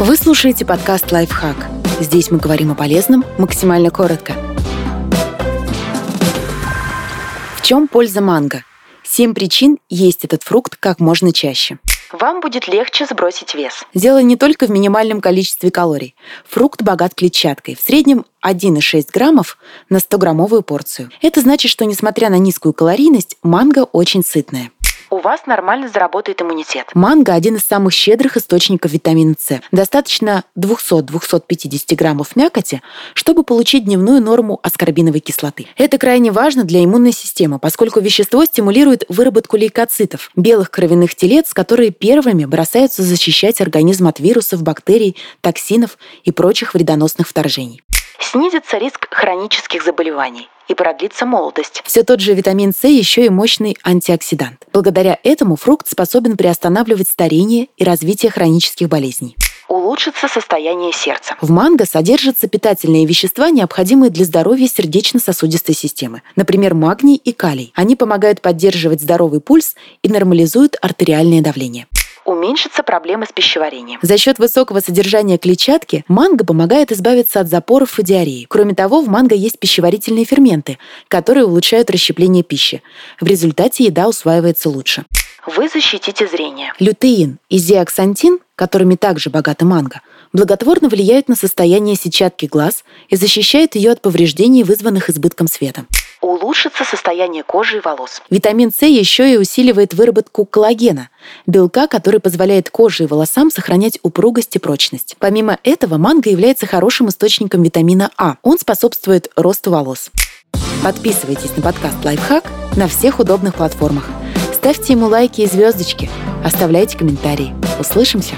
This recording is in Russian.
Вы слушаете подкаст «Лайфхак». Здесь мы говорим о полезном максимально коротко. В чем польза манго? Семь причин есть этот фрукт как можно чаще. Вам будет легче сбросить вес. Дело не только в минимальном количестве калорий. Фрукт богат клетчаткой. В среднем 1,6 граммов на 100-граммовую порцию. Это значит, что несмотря на низкую калорийность, манго очень сытное у вас нормально заработает иммунитет. Манго – один из самых щедрых источников витамина С. Достаточно 200-250 граммов мякоти, чтобы получить дневную норму аскорбиновой кислоты. Это крайне важно для иммунной системы, поскольку вещество стимулирует выработку лейкоцитов, белых кровяных телец, которые первыми бросаются защищать организм от вирусов, бактерий, токсинов и прочих вредоносных вторжений. Снизится риск хронических заболеваний и продлится молодость. Все тот же витамин С еще и мощный антиоксидант. Благодаря этому фрукт способен приостанавливать старение и развитие хронических болезней улучшится состояние сердца. В манго содержатся питательные вещества, необходимые для здоровья сердечно-сосудистой системы. Например, магний и калий. Они помогают поддерживать здоровый пульс и нормализуют артериальное давление уменьшатся проблемы с пищеварением. За счет высокого содержания клетчатки манго помогает избавиться от запоров и диареи. Кроме того, в манго есть пищеварительные ферменты, которые улучшают расщепление пищи. В результате еда усваивается лучше. Вы защитите зрение. Лютеин и зеаксантин, которыми также богата манго, благотворно влияют на состояние сетчатки глаз и защищают ее от повреждений, вызванных избытком света улучшится состояние кожи и волос. Витамин С еще и усиливает выработку коллагена, белка, который позволяет коже и волосам сохранять упругость и прочность. Помимо этого, манго является хорошим источником витамина А. Он способствует росту волос. Подписывайтесь на подкаст «Лайфхак» на всех удобных платформах. Ставьте ему лайки и звездочки. Оставляйте комментарии. Услышимся!